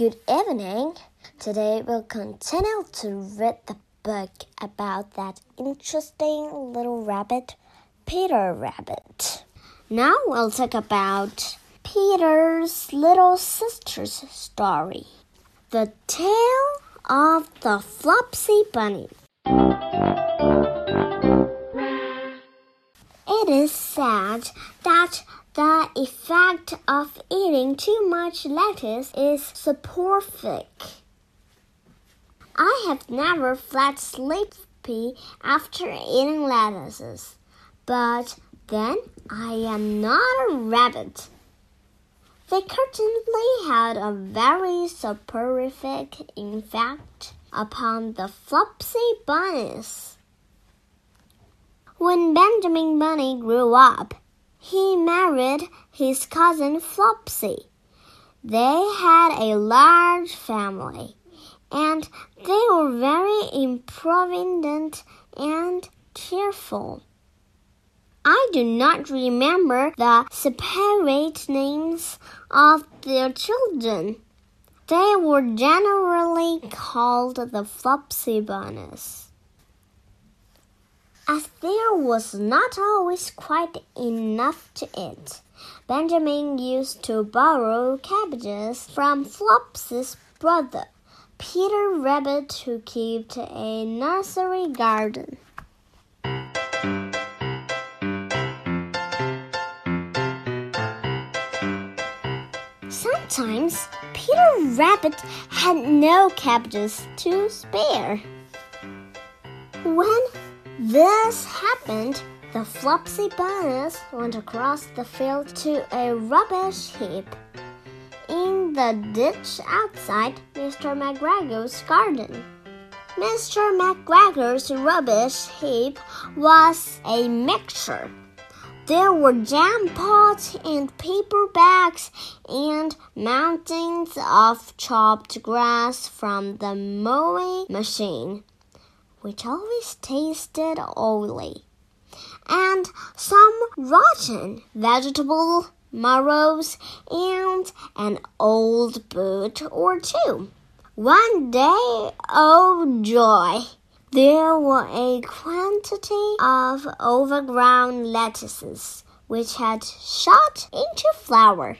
Good evening. Today we'll continue to read the book about that interesting little rabbit, Peter Rabbit. Now we'll talk about Peter's little sister's story. The Tale of the Flopsy Bunny. It is said that the effect of eating too much lettuce is soporific. I have never felt sleepy after eating lettuces, but then I am not a rabbit. They certainly had a very soporific effect upon the Flopsy bunnies. When Benjamin Bunny grew up, he married his cousin Flopsy. They had a large family, and they were very improvident and cheerful. I do not remember the separate names of their children. They were generally called the Flopsy Bunnies. As there was not always quite enough to eat, Benjamin used to borrow cabbages from Flopsy's brother, Peter Rabbit, who kept a nursery garden. Sometimes Peter Rabbit had no cabbages to spare. When this happened, the Flopsy Bunnies went across the field to a rubbish heap in the ditch outside Mr. McGregor's garden. Mr. McGregor's rubbish heap was a mixture. There were jam pots and paper bags and mountains of chopped grass from the mowing machine which always tasted oily, and some rotten vegetable marrows and an old boot or two. One day, oh joy! There were a quantity of overgrown lettuces which had shot into flower.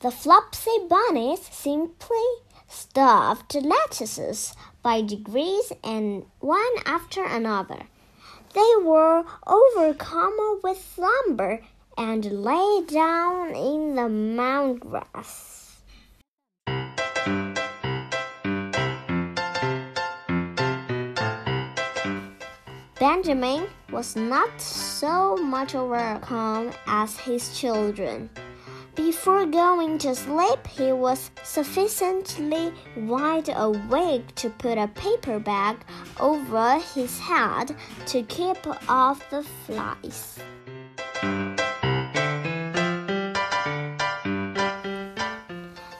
The Flopsy bunnies simply stuffed lettuces by degrees and one after another. They were overcome with slumber and lay down in the mound grass. Benjamin was not so much overcome as his children. Before going to sleep, he was sufficiently wide awake to put a paper bag over his head to keep off the flies.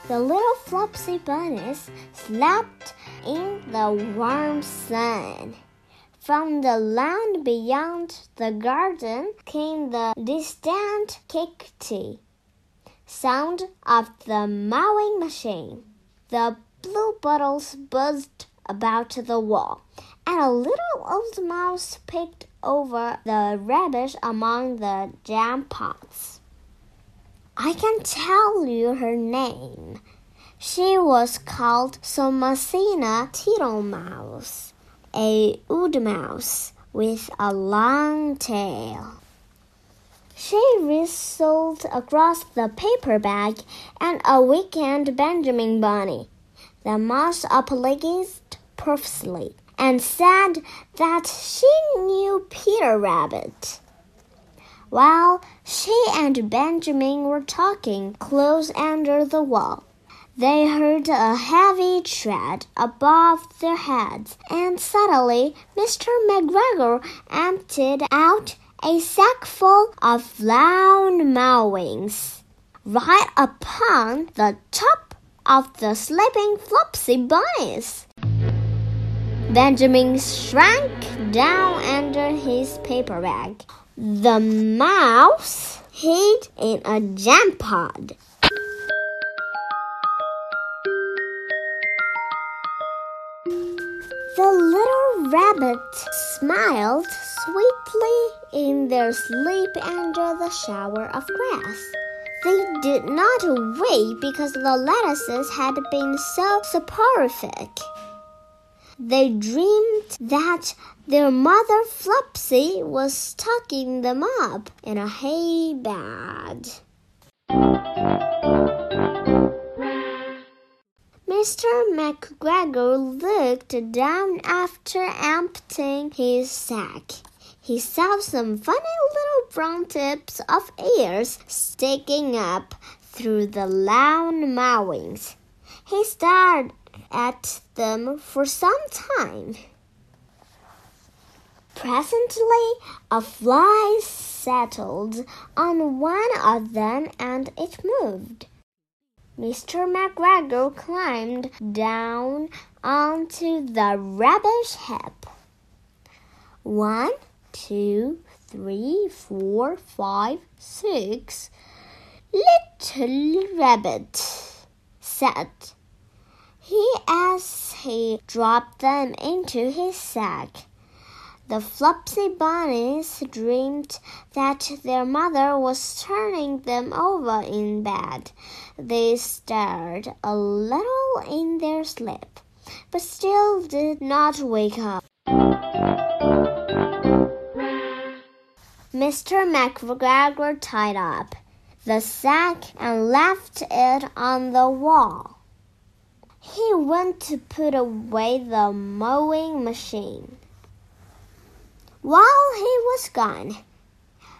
The little Flopsy bunnies slept in the warm sun. From the land beyond the garden came the distant kick-tee sound of the mowing machine. The bluebottles buzzed about the wall, and a little old mouse picked over the rubbish among the jam pots. I can tell you her name. She was called Thomasina Tittlemouse, a wood mouse with a long tail. She whistled across the paper bag and awakened Benjamin Bunny. The mouse apologized profusely and said that she knew Peter Rabbit. While she and Benjamin were talking close under the wall, they heard a heavy tread above their heads, and suddenly Mr. McGregor emptied out a sack full of round mowings, right upon the top of the sleeping Flopsy Bunnies. Benjamin shrank down under his paper bag. The mouse hid in a jam pod. The little rabbit smiled sweetly in their sleep under the shower of grass. They did not wake because the lettuces had been so soporific. They dreamed that their mother Flopsy was tucking them up in a hay bed. Mr. McGregor looked down after emptying his sack. He saw some funny little brown tips of ears sticking up through the lawn mowings. He stared at them for some time. Presently, a fly settled on one of them and it moved. Mr. McGregor climbed down onto the rubbish heap. One, two, three, four, five, six. Little rabbit, said he as he dropped them into his sack. The Flopsy Bunnies dreamed that their mother was turning them over in bed. They stirred a little in their sleep, but still did not wake up. Mr. McGregor tied up the sack and left it on the wall. He went to put away the mowing machine. While he was gone,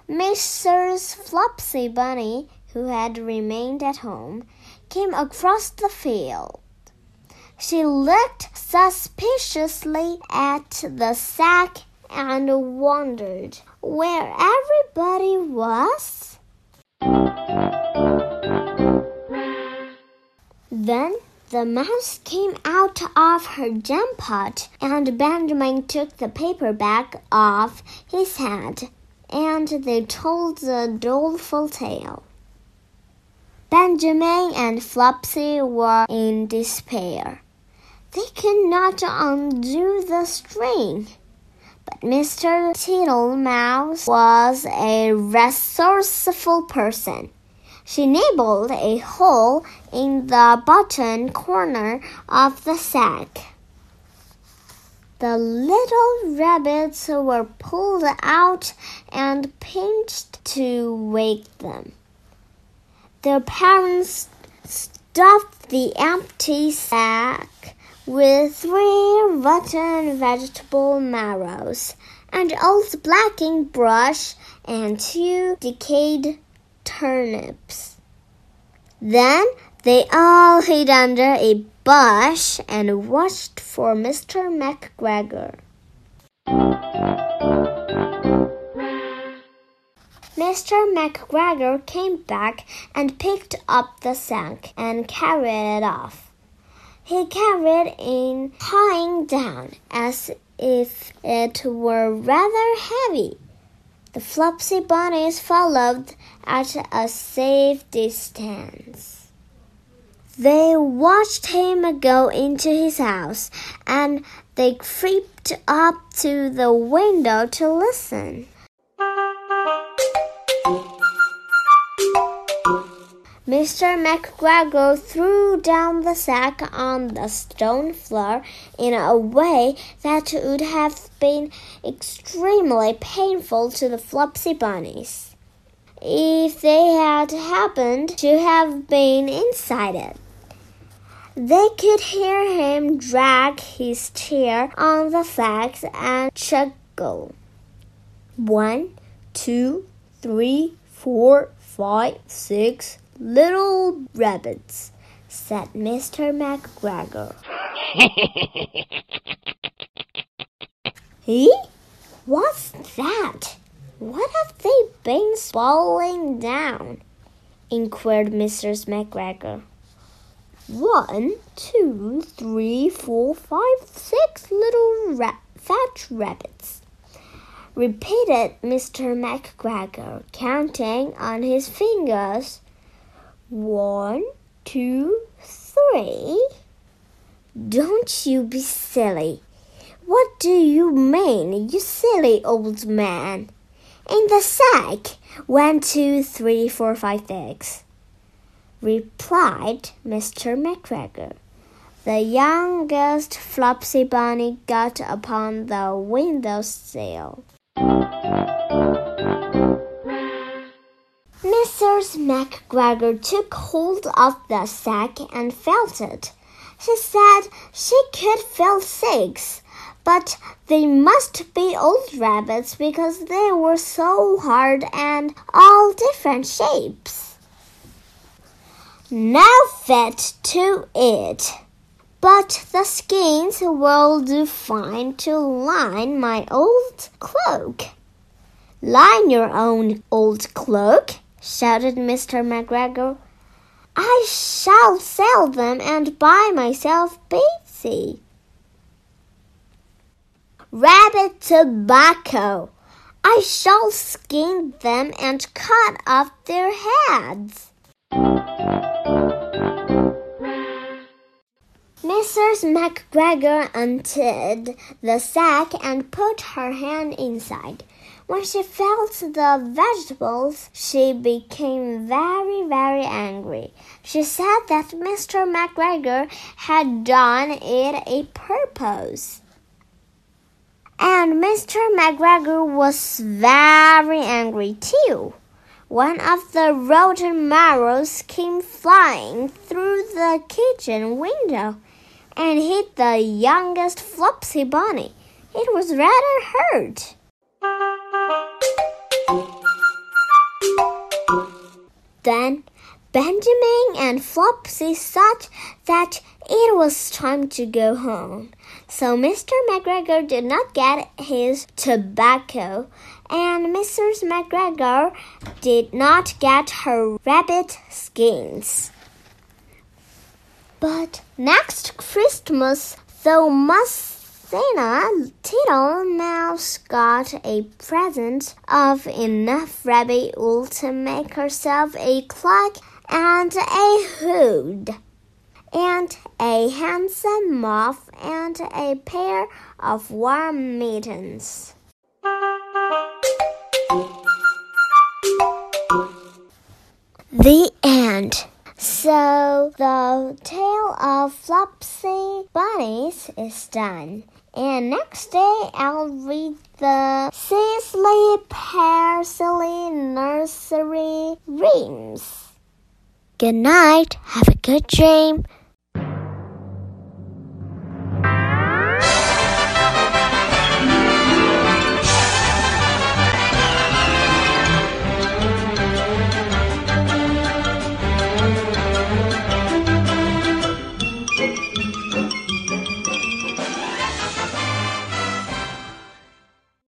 Mrs. Flopsy Bunny, who had remained at home, came across the field. She looked suspiciously at the sack and wondered where everybody was. Then the mouse came out of her jam pot, and Benjamin took the paper bag off his head, and they told the doleful tale. Benjamin and Flopsy were in despair. They could not undo the string. Mr. Tittlemouse was a resourceful person. She nibbled a hole in the bottom corner of the sack. The little rabbits were pulled out and pinched to wake them. Their parents stuffed the empty sack with three rotten vegetable marrows, an old blacking brush, and two decayed turnips. Then they all hid under a bush and watched for Mr. McGregor. Mr. McGregor came back and picked up the sack and carried it off. He carried it lying down as if it were rather heavy. The Flopsy Bunnies followed at a safe distance. They watched him go into his house, and they crept up to the window to listen. Mr. McGregor threw down the sack on the stone floor in a way that would have been extremely painful to the Flopsy Bunnies if they had happened to have been inside it. They could hear him drag his chair on the sack and chuckle. One, two, three, four, five, six, Little rabbits, said Mr. McGregor. He? What's that? What have they been swallowing down? inquired Mrs. McGregor. One, two, three, four, five, six little ra fat rabbits, repeated Mr. McGregor, counting on his fingers. One, two, three. Don't you be silly. What do you mean, you silly old man? In the sack. One, two, three, four, five, six, replied Mr. McGregor. The youngest Flopsy Bunny got upon the window sill. Mrs. McGregor took hold of the sack and felt it. She said she could feel six, but they must be old rabbits because they were so hard and all different shapes. Now fit to it. But the skins will do fine to line my old cloak. Line your own old cloak, shouted Mr. McGregor. I shall sell them and buy myself Betsy. Rabbit tobacco. I shall skin them and cut off their heads. Mrs. McGregor undid the sack and put her hand inside. When she felt the vegetables, she became very, very angry. She said that Mr. McGregor had done it a purpose. And Mr. McGregor was very angry too. One of the rotten marrows came flying through the kitchen window and hit the youngest Flopsy Bunny. It was rather hurt. Then Benjamin and Flopsy thought that it was time to go home. So Mr. McGregor did not get his tobacco, and Mrs. McGregor did not get her rabbit skins. But next Christmas, though Messina Mouse got a present of enough rabbit wool to make herself a cloak and a hood, and a handsome muff, and a pair of warm mittens. The end. So the tale of Flopsy Bunnies is done. And next day I'll read the Cecily Parsley Nursery Rhymes. Good night. Have a good dream.